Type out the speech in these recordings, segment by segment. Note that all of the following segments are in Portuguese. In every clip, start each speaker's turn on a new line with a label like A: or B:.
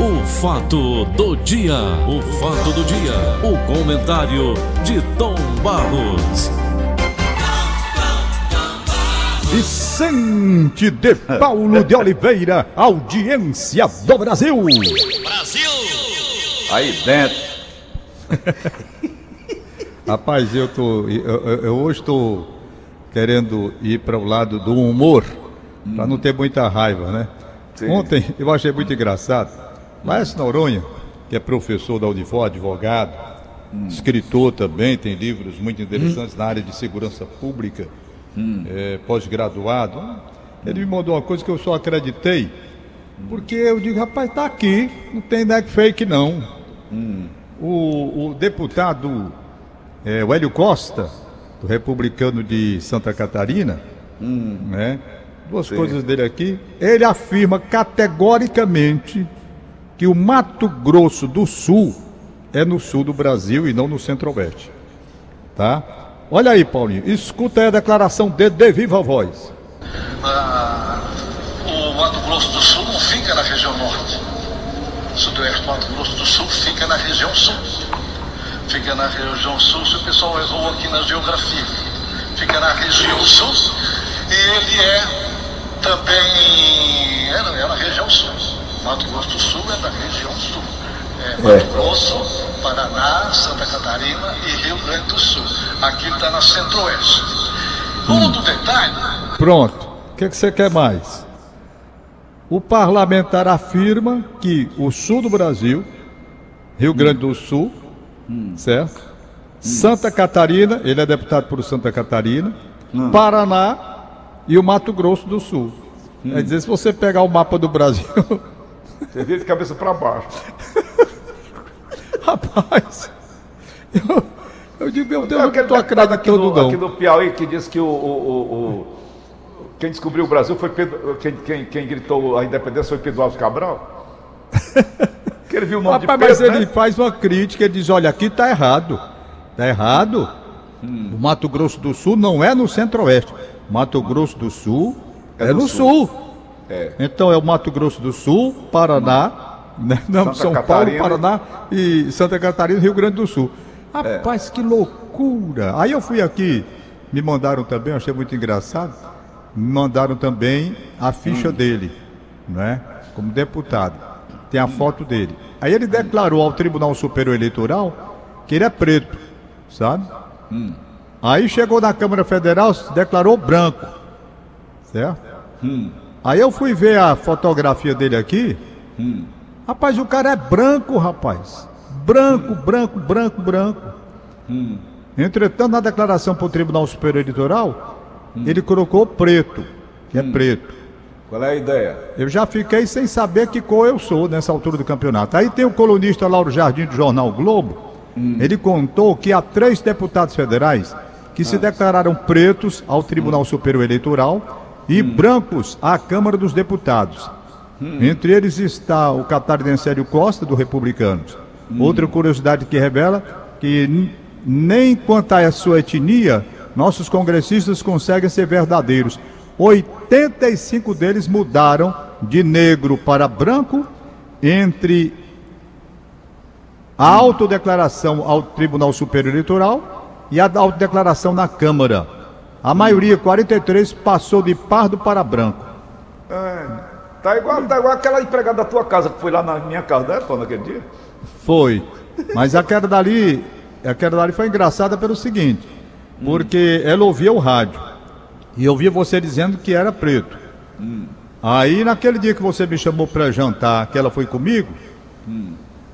A: O fato do dia, o fato do dia, o comentário de Tom Barros.
B: Vicente de Paulo de Oliveira, audiência do Brasil.
C: Brasil!
D: Aí dentro.
B: Rapaz, eu tô. Eu, eu- hoje estou querendo ir para o lado do humor, para não ter muita raiva, né?
D: Sim.
B: Ontem eu achei muito engraçado. Laércio Noronha, que é professor da Unifor, advogado, escritor também, tem livros muito interessantes na área de segurança pública, é, pós-graduado. Ele me mandou uma coisa que eu só acreditei, porque eu digo, rapaz, tá aqui, não tem deck fake não. O, o deputado é, o Hélio Costa, do republicano de Santa Catarina, né? Duas coisas dele aqui. Ele afirma categoricamente que o Mato Grosso do Sul é no sul do Brasil e não no centro-oeste. Tá? Olha aí, Paulinho. Escuta aí a declaração dele de viva voz.
E: Ah, o Mato Grosso do Sul não fica na região norte. Sudoeste do Mato Grosso do Sul fica na região sul. Fica na região sul, se o pessoal errou aqui na geografia. Fica na região sul e ele é também. É, é na região sul. Mato Grosso do Sul é da região sul. É Mato Grosso, Paraná, Santa Catarina e Rio Grande do Sul. Aqui está na centro-oeste. Outro detalhe.
B: Pronto. O que, que você quer mais? O parlamentar afirma que o sul do Brasil, Rio Grande do Sul, certo? Santa Catarina, ele é deputado por Santa Catarina, Paraná e o Mato Grosso do Sul. Quer dizer, se você pegar o mapa do Brasil,
D: Você vira de cabeça pra baixo.
B: rapaz, eu, eu digo, meu Deus, eu não
D: aquele
B: estou
D: deputado aqui do, aqui do Piauí que disse que o, o- o- quem descobriu o Brasil foi Pedro, quem, quem, quem gritou a independência foi Pedro Alves Cabral. que ele viu o nome
B: Rapaz,
D: de
B: mas
D: Pedro,
B: ele
D: né?
B: faz uma crítica, ele diz, olha, aqui está errado. Está errado. O Mato Grosso do Sul não é no centro-oeste. Mato Grosso do Sul é,
D: É no
B: no
D: sul.
B: sul.
D: É.
B: Então é o Mato Grosso do Sul, Paraná, né? não,
D: Santa
B: São
D: Catarina.
B: Paulo, Paraná e Santa Catarina Rio Grande do Sul. Rapaz, que loucura! Aí eu fui aqui, me mandaram também, achei muito engraçado, me mandaram também a ficha dele, né? Como deputado. Tem a foto dele. Aí ele declarou ao Tribunal Superior Eleitoral que ele é preto, sabe? Aí chegou na Câmara Federal, se declarou branco, certo? Aí eu fui ver a fotografia dele aqui. Rapaz, o cara é branco, rapaz. Branco, branco, branco, branco. Entretanto, na declaração para o Tribunal Superior Eleitoral, ele colocou preto, que é preto.
D: Qual é a ideia?
B: Eu já fiquei sem saber que cor eu sou nessa altura do campeonato. Aí tem o colunista Lauro Jardim do Jornal Globo. Ele contou que há três deputados federais que se declararam pretos ao Tribunal Superior Eleitoral e brancos à Câmara dos Deputados. Entre eles está o catarinense Hélio Costa, do Republicanos. Outra curiosidade que revela que nem quanto à sua etnia, nossos congressistas conseguem ser verdadeiros. 85 deles mudaram de negro para branco entre a autodeclaração ao Tribunal Superior Eleitoral e a autodeclaração na Câmara. A maioria, 43, passou de pardo para branco.
D: Tá igual, tá igual aquela empregada da tua casa que foi lá na minha casa, né, Tom, naquele dia?
B: Foi. Mas a queda dali, a queda dali foi engraçada pelo seguinte, porque ela ouvia o rádio e ouvia você dizendo que era preto. Aí naquele dia que você me chamou para jantar, que ela foi comigo,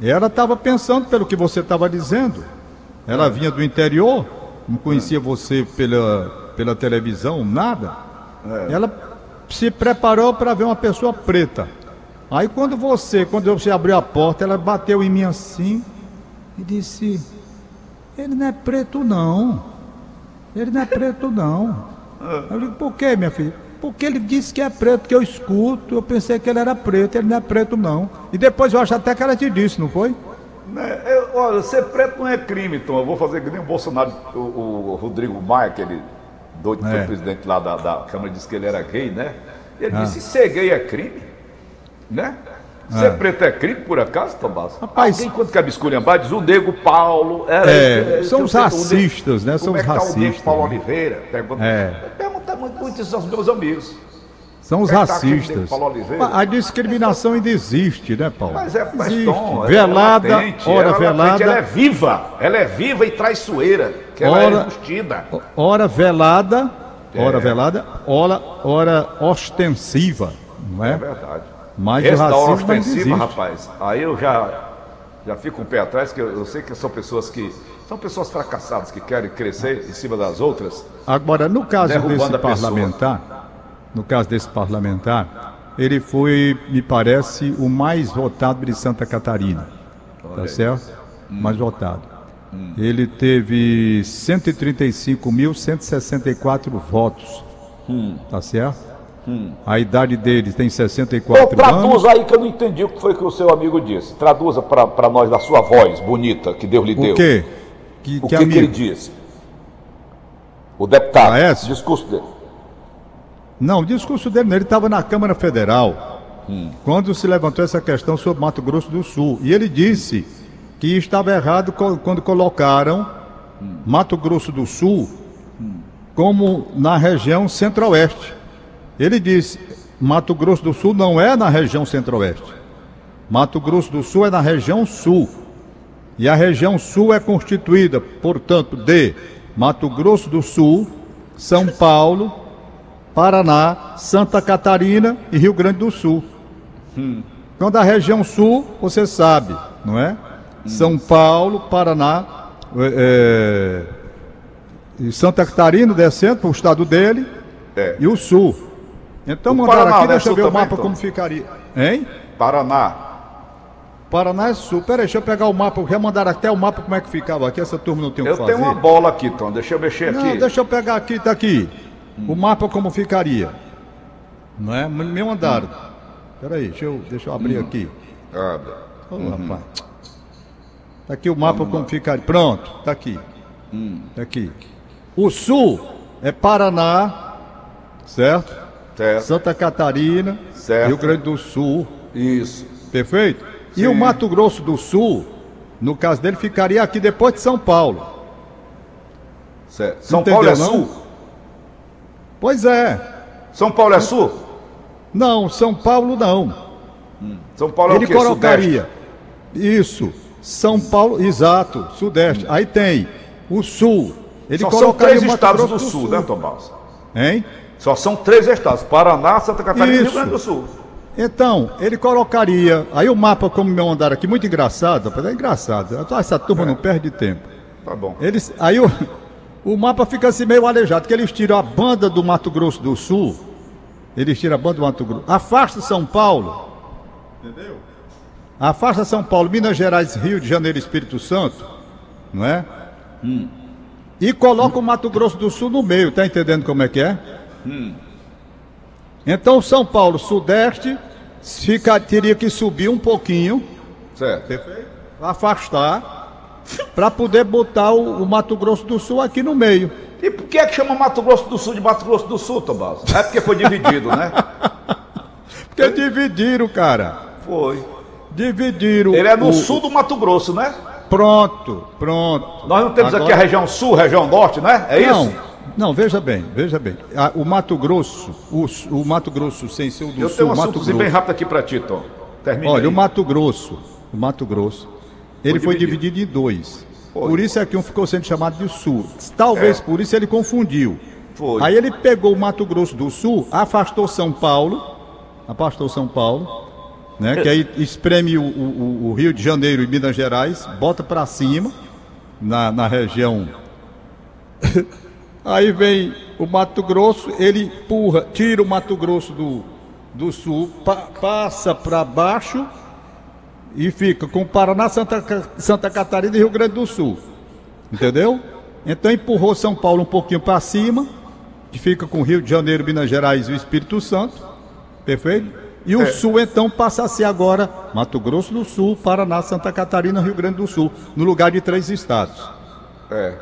B: ela estava pensando pelo que você estava dizendo. Ela vinha do interior, não conhecia você pela, pela televisão, nada. Ela se preparou para ver uma pessoa preta. Aí quando você, quando você abriu a porta, ela bateu em mim assim e disse: Ele não é preto não. Ele não é preto não. Eu digo, por quê, minha filha? Porque ele disse que é preto, que eu escuto, eu pensei que ele era preto, ele não é preto não. E depois eu acho até que ela te disse, não foi?
D: Né, eu- olha, ser preto não é crime, Tom. Eu vou fazer que nem o Bolsonaro, o, o Rodrigo Maia, aquele doido que
B: É.
D: foi presidente lá da, da Câmara, disse que ele era gay, né? Ele
B: Ah.
D: disse, ser gay é crime, né? Ser preto é crime, por acaso, Tomás?
B: Rapaz-
D: Alguém, quando quer esculhambar, diz o Nego Paulo. Era,
B: É, são os
D: o
B: racistas, né? São
D: é
B: os
D: que tá o Nego
B: racistas,
D: Paulo
B: né?
D: Oliveira? Pergunta,
B: É.
D: Pergunta muito, muito isso aos meus amigos.
B: São os
D: tá
B: racistas. A discriminação ainda existe, né, Paulo?
D: Mas é, mas
B: existe.
D: Tom, ela
B: velada,
D: é latente,
B: ora
D: ela é latente,
B: velada,
D: ela é viva, ela é viva e traiçoeira, que ela
B: Ora-
D: é embustida.
B: ora velada, ora
D: É.
B: velada, ora, ora ostensiva, não é?
D: É verdade.
B: Mas o
D: Esse da
B: racismo
D: ostensiva, rapaz, aí eu já, já fico um pé atrás, que eu, eu sei que são pessoas que. São pessoas fracassadas que querem crescer em cima das outras.
B: Agora, no caso desse parlamentar, no caso desse parlamentar, ele foi, me parece, o mais votado de Santa Catarina. Tá certo?
D: Hum.
B: Mais votado. Ele teve 135.164 votos.
D: Hum.
B: Tá certo? A idade dele tem 64
D: Então,
B: anos.
D: traduza aí que eu não entendi o que foi que o seu amigo disse. Traduza para nós da sua voz bonita que Deus lhe deu.
B: O quê? Que,
D: O
B: que
D: que, que ele disse? O deputado,
B: Aécio?
D: discurso dele.
B: Não, o discurso dele, ele estava na Câmara Federal, quando se levantou essa questão sobre Mato Grosso do Sul. E ele disse que estava errado quando colocaram Mato Grosso do Sul como na região centro-oeste. Ele disse: Mato Grosso do Sul não é na região centro-oeste. Mato Grosso do Sul é na região sul. E a região sul é constituída, portanto, de Mato Grosso do Sul, São Paulo, Paraná, Santa Catarina e Rio Grande do Sul. Quando a região sul, você sabe, não é? São Paulo, Paraná, é, é, e Santa Catarina descendo para o estado dele
D: É.
B: e o sul. Então
D: O
B: mandaram
D: Paraná,
B: aqui,
D: né?
B: deixa eu ver o mapa
D: então?
B: como ficaria. Hein?
D: Paraná.
B: Paraná é sul. Peraí, deixa eu pegar o mapa. Já mandaram até o mapa como é que ficava aqui. Essa turma não tem o que
D: Eu
B: fazer.
D: tenho uma bola aqui, Tom. Deixa eu mexer
B: Não,
D: aqui.
B: deixa eu pegar aqui, tá aqui. O mapa como ficaria. Não é? Me me mandaram. Peraí, deixa eu, deixa eu abrir aqui.
D: Abre.
B: Ô, rapaz. Tá aqui o mapa como ficaria. Pronto, tá aqui.
D: Hum.
B: Tá aqui. O sul é Paraná, certo?
D: Certo.
B: Santa Catarina,
D: Certo.
B: Rio Grande do Sul,
D: Isso.
B: perfeito? E
D: Sim.
B: o Mato Grosso do Sul, no caso dele, ficaria aqui depois de São Paulo.
D: Certo. São
B: Entendeu,
D: Paulo é
B: não?
D: sul?
B: Pois é.
D: São Paulo é sul?
B: Não, São Paulo não.
D: São Paulo é
B: Ele
D: o quê?
B: colocaria. Isso. São Paulo, exato, Sudeste. Aí tem o Sul. Ele
D: Só são três estados do sul, né, Tomás?
B: Hein?
D: Só são três estados: Paraná, Santa Catarina e Rio. Grande do Sul.
B: Então, ele colocaria. Aí o mapa, como me mandaram aqui, muito engraçado, rapaz, é engraçado. Essa turma não perde tempo.
D: Tá bom.
B: Eles, aí o, o mapa fica assim meio aleijado, que eles tiram a banda do Mato Grosso do Sul, eles tiram a banda do Mato Grosso, afasta São Paulo, entendeu? Afasta São Paulo, Minas Gerais, Rio de Janeiro Espírito Santo, não é? E coloca o Mato Grosso do Sul no meio, tá entendendo como é que é? Então São Paulo, Sudeste, fica, teria que subir um pouquinho,
D: Certo.
B: afastar, para poder botar o, o Mato Grosso do Sul aqui no meio.
D: E por que é que chama Mato Grosso do Sul de Mato Grosso do Sul, Tomás? É porque foi dividido, né?
B: Porque dividiram, cara.
D: Foi.
B: Dividiram.
D: Ele é no
B: o-
D: sul do Mato Grosso, né?
B: Pronto, pronto.
D: Nós não temos aqui a
B: Agora-
D: região sul, região norte, né? É
B: Não,
D: isso?
B: não, veja bem, veja bem. O Mato Grosso, o, o Mato Grosso sem ser o do
D: Eu
B: Sul,
D: tenho um
B: Mato Grosso.
D: bem rápido aqui pra ti, Tom. Termina
B: Olha,
D: aí.
B: o Mato Grosso, o Mato Grosso, ele foi,
D: dividido.
B: dividido. em dois.
D: Foi.
B: Por isso é que um ficou sendo chamado de Sul. Talvez
D: É.
B: por isso ele confundiu.
D: Foi.
B: Aí ele pegou o Mato Grosso do Sul, afastou São Paulo, afastou São Paulo, né? Que aí espreme o, o- o Rio de Janeiro e Minas Gerais, bota para cima na, na região. aí vem o Mato Grosso, ele empurra, tira o Mato Grosso do, do Sul, pa- passa para baixo e fica com Paraná, Santa, Santa Catarina e Rio Grande do Sul. Entendeu? Então empurrou São Paulo um pouquinho para cima, que fica com Rio de Janeiro, Minas Gerais e o Espírito Santo. Perfeito? E o Sul, então, passa a ser agora Mato Grosso do Sul, Paraná, Santa Catarina, Rio Grande do Sul, no lugar de três estados.
D: É.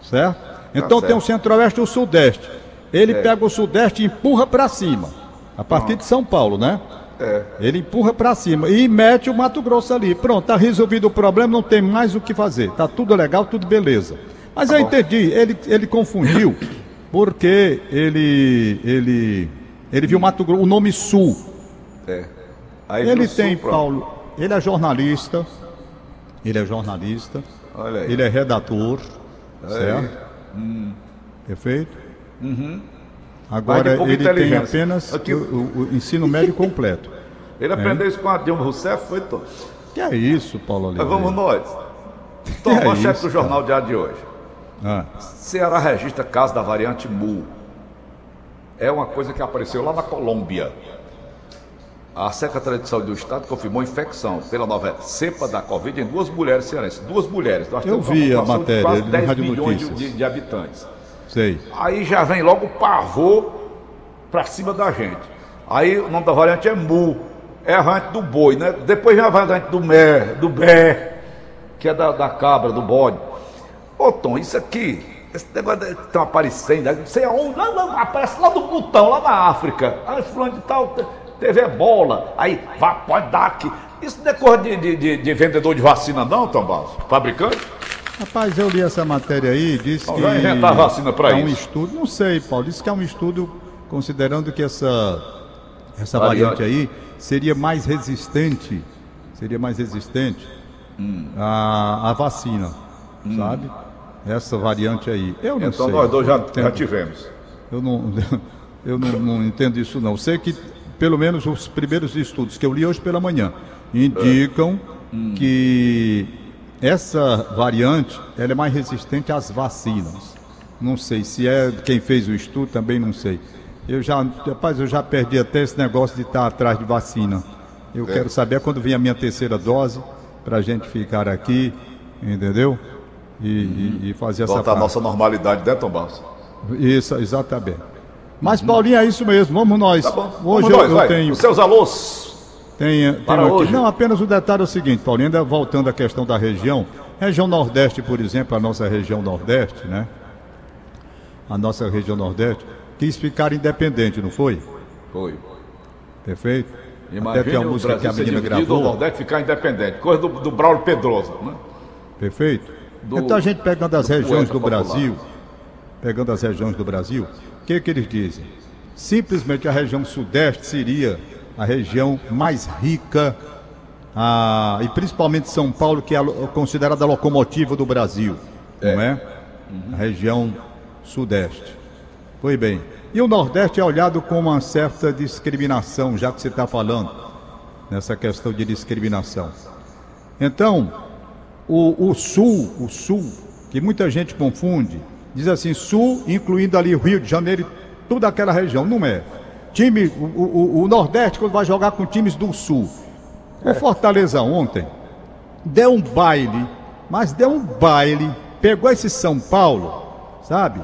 B: Certo? Então
D: certo.
B: tem o Centro-Oeste e o Sudeste. Ele pega o Sudeste e empurra para cima, a partir de São Paulo, né? É. Ele empurra para cima e mete o Mato Grosso ali. Pronto, tá resolvido o problema, não tem mais o que fazer. Tá tudo legal, tudo beleza. Mas tá eu bom. entendi, ele, ele confundiu porque ele ele ele viu Mato Grosso, o nome Sul. É. Aí ele tem Sul, Paulo, ele é jornalista. Ele é jornalista. Olha aí. Ele é redator. Olha certo? Hum. Perfeito? Uhum. Agora ele tem apenas o, o, ensino médio completo.
D: Ele aprendeu é. isso com a Dilma Rousseff, foi todo.
B: Que é isso, Paulo Oliveira?
D: Mas vamos nós. Então, é manchete do Jornal Diário de hoje. Ah. Ceará registra caso da variante MU. É uma coisa que apareceu lá na Colômbia. A Secretaria de Saúde do Estado confirmou infecção pela nova cepa da Covid em duas mulheres cearenses. Duas mulheres.
B: Nós Eu vi a matéria, quase 10 milhões
D: de, de, de habitantes.
B: Sei.
D: Aí já vem logo o pavor pra cima da gente. Aí o nome da variante é Mu, é a variante do boi, né? Depois vai a variante do Mer, do Bé, que é da, da cabra, do bode. Ô Tom, isso aqui, esse negócio que estão aparecendo, não sei aonde, lá, lá, aparece lá do Butão, lá na África. Aí fulano de tal teve ebola, aí vá, pode dar aqui. Isso não é coisa de, de, de, de vendedor de vacina não, Tom Barros? Fabricante?
B: Rapaz, eu li essa matéria aí, disse que.
D: Vai inventar vacina para
B: é isso. um estudo, não sei, Paulo, disse que é um estudo considerando que essa, essa variante aí seria mais resistente, seria mais resistente hum. à, à vacina, hum. sabe? Essa variante aí. Eu não
D: então
B: sei.
D: nós dois já, já tivemos.
B: Eu não, eu não, não entendo isso não. Sei que pelo menos os primeiros estudos que eu li hoje pela manhã indicam é. hum. que essa variante ela é mais resistente às vacinas. Não sei se é quem fez o estudo, também não sei. Eu já, rapaz, eu já perdi até esse negócio de estar atrás de vacina. Eu é. quero saber quando vem a minha terceira dose, para a gente ficar aqui, entendeu? E, uhum. e, e fazer essa.
D: Voltar a nossa normalidade, né, Tom Barros?
B: Isso, exatamente. Mas, Paulinho, é isso mesmo, vamos nós.
D: Tá. Hoje vamos eu, nós, eu tenho. Os seus alôs.
B: Tem, tem aqui. Não, apenas o detalhe é o seguinte, Paulinho, ainda voltando à questão da região. Região Nordeste, por exemplo, a nossa região Nordeste, né? A nossa região Nordeste, quis ficar independente, não foi?
D: Foi.
B: Perfeito?
D: Imagine Até tem uma música que a menina gravou. O Nordeste ficar independente, coisa do, do Braulio Pedroso, né?
B: Perfeito? Do, então a gente pegando as regiões do Brasil, pegando as regiões do Brasil, o que, que eles dizem? Simplesmente a região Sudeste seria a região mais rica, a, e principalmente São Paulo, que é considerada a locomotiva do Brasil, é. não é? Uhum. A região sudeste. Pois bem. E o Nordeste é olhado com uma certa discriminação, já que você está falando nessa questão de discriminação. Então, o, o Sul, o Sul, que muita gente confunde, diz assim, Sul, incluindo ali o Rio de Janeiro e toda aquela região. Não é time, o, o, o, Nordeste, quando vai jogar com times do Sul. O é. Fortaleza ontem deu um baile, mas deu um baile, pegou esse São Paulo, sabe?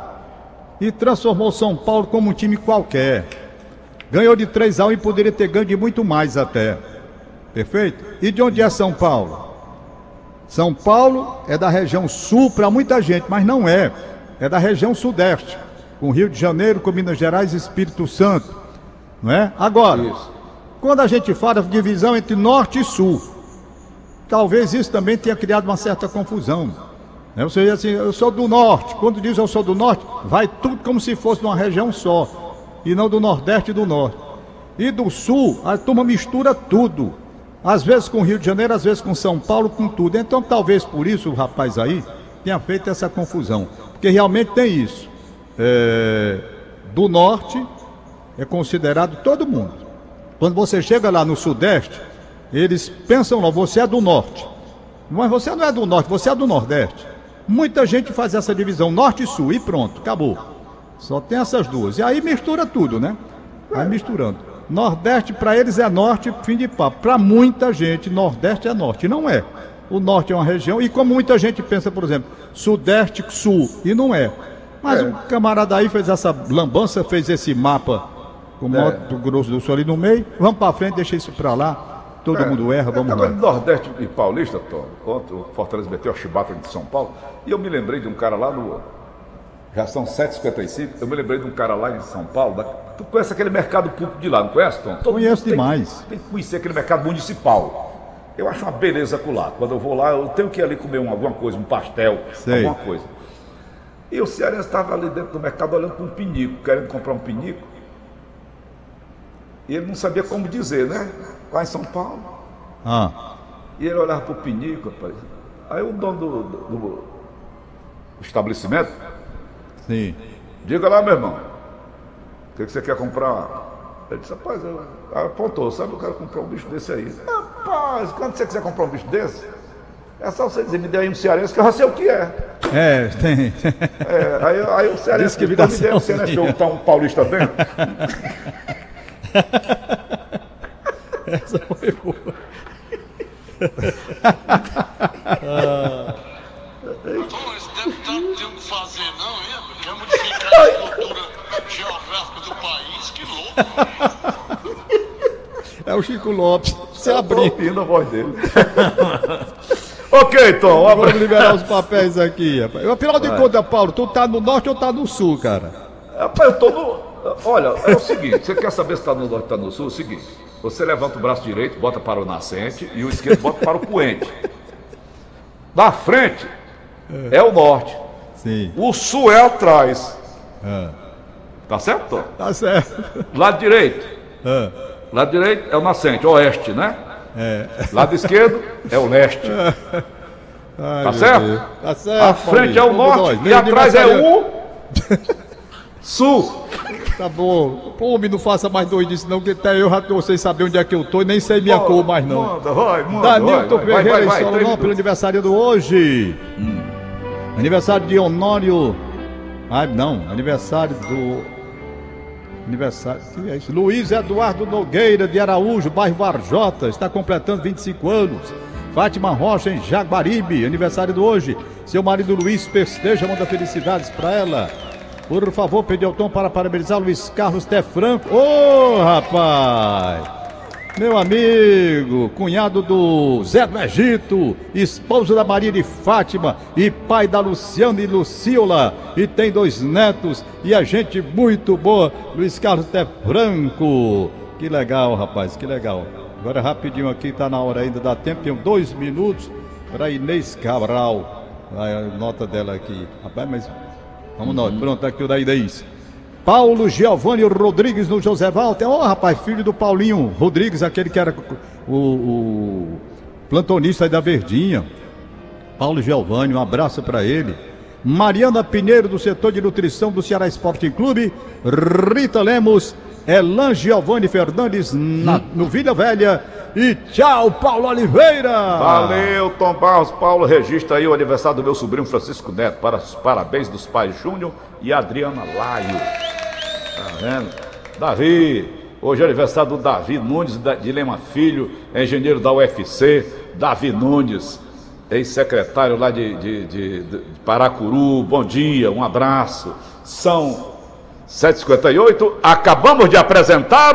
B: E transformou São Paulo como um time qualquer. Ganhou de 3 a 1 e poderia ter ganho de muito mais até. Perfeito? E de onde é São Paulo? São Paulo é da região sul para muita gente, mas não é. É da região sudeste, com Rio de Janeiro, com Minas Gerais e Espírito Santo. Não é? Agora, isso. quando a gente fala de divisão entre norte e sul, talvez isso também tenha criado uma certa confusão. Né? Ou seja, assim, eu sou do norte. Quando diz eu sou do norte, vai tudo como se fosse uma região só, e não do nordeste e do norte. E do sul, a turma mistura tudo. Às vezes com Rio de Janeiro, às vezes com São Paulo, com tudo. Então, talvez por isso o rapaz aí tenha feito essa confusão. Porque realmente tem isso. É, do norte é considerado todo mundo. Quando você chega lá no Sudeste, eles pensam lá, você é do Norte. Mas você não é do Norte, você é do Nordeste. Muita gente faz essa divisão Norte e Sul e pronto, acabou. Só tem essas duas. E aí mistura tudo, né? Vai misturando. Nordeste para eles é Norte, fim de papo. Para muita gente, Nordeste é Norte. Não é. O Norte é uma região, e como muita gente pensa, por exemplo, Sudeste, Sul, e não é. Mas é. o camarada aí fez essa lambança, fez esse mapa com o é. do Grosso do Sul ali no meio. Vamos para frente, deixa isso para lá. Todo é. mundo erra, vamos lá.
D: Nordeste e Paulista, Tom, ontem o Fortaleza meteu a chibata de São Paulo, e eu me lembrei de um cara lá no Já são 7h55. Eu me lembrei de um cara lá em São Paulo. Da... Tu conhece aquele mercado público de lá, não conhece, Tom? Todo
B: Conheço
D: tem,
B: demais.
D: Tem que conhecer aquele mercado municipal. Eu acho uma beleza lá. Quando eu vou lá, eu tenho que ir ali comer um, alguma coisa, um pastel,
B: Sei.
D: alguma coisa. E o cearense estava ali dentro do mercado olhando para um pinico, querendo comprar um pinico. E ele não sabia como dizer, né? Lá em São Paulo.
B: Ah,
D: E ele olhava para o pinico, rapaz. Aí o dono do, do- do estabelecimento,
B: sim.
D: diga lá, meu irmão, o que, que você quer comprar? Ele disse, rapaz, eu, apontou, sabe, eu quero comprar um bicho desse aí. Rapaz, quando você quiser comprar um bicho desse, é só você dizer, me dê aí um cearense que eu já sei o que é.
B: É, tem.
D: É, aí, aí o cearense
B: Diz que
D: então me dê um cearense que eu tá um paulista dentro.
B: Essa foi boa.
C: Pô, esse deputado não tem o que fazer, não, hein? Quer modificar a estrutura geográfica do país? Que louco!
B: É o Chico Lopes. Você abriu.
D: ouvindo a voz dele. ok, Tom.
B: Vamos liberar os papéis aqui, rapaz. Afinal de contas, Paulo, tu tá no norte ou tá no sul, cara?
D: Rapaz, eu tô no. Olha, é o seguinte: você quer saber se está no norte ou está no sul? É o seguinte: você levanta o braço direito, bota para o nascente e o esquerdo bota para o poente. Da frente é o norte,
B: Sim.
D: o sul é atrás.
B: Ah,
D: Tá certo, Tom?
B: tá certo.
D: Lado direito.
B: Ah,
D: Lado direito é o nascente, oeste, né?
B: é.
D: Lado esquerdo é o leste.
B: Ai,
D: Tá certo?
B: Deus. Tá certo.
D: A frente é o norte e atrás é o sul.
B: Tá bom. Pô, homem, não faça mais doidice não, que até eu já tô sem saber onde é que eu tô e nem sei minha cor mais não.
D: Manda, vai, manda.
B: Danilton Ferreira e Solonópolis,
D: minutos.
B: aniversário do hoje. Aniversário de Honório. Ah, não, aniversário do. Aniversário. Que é isso? Luiz Eduardo Nogueira de Araújo, bairro Varjota, está completando 25 anos. Fátima Rocha em Jaguaribe, aniversário do hoje. Seu marido Luiz festeja, manda felicidades para ela. Por favor, pede ao Tom para parabenizar Luiz Carlos Tefranco. Ô, rapaz! Meu amigo, cunhado do Zé do Egito, esposo da Maria de Fátima e pai da Luciana e Luciola, e tem dois netos e a gente muito boa, Luiz Carlos Té Franco. Que legal, rapaz, que legal. Agora rapidinho aqui, tá na hora ainda, dá tempo, tem dois minutos para Inês Cabral. A nota dela aqui. Rapaz, mas vamos nós, pronto, aqui o da Inês. Paulo Giovanni Rodrigues no José Walter. Ô, rapaz, filho do Paulinho Rodrigues, aquele que era o, o plantonista aí da Verdinha. Paulo Giovanni, um abraço para ele. Mariana Pinheiro, do setor de nutrição do Ceará Esporte Clube. Rita Lemos. Elan Giovanni Fernandes na- no Vila Velha. E tchau, Paulo Oliveira.
D: Valeu, Tom Barros. Paulo, registra aí o aniversário do meu sobrinho Francisco Neto. Para os parabéns dos pais Júnior e Adriana Laio. Tá vendo? Davi, hoje é aniversário do Davi Nunes de Lema Filho, engenheiro da UFC. Davi Nunes, ex-secretário lá de, de, de- de Paracuru. Bom dia, um abraço. São 7h58, acabamos de apresentar.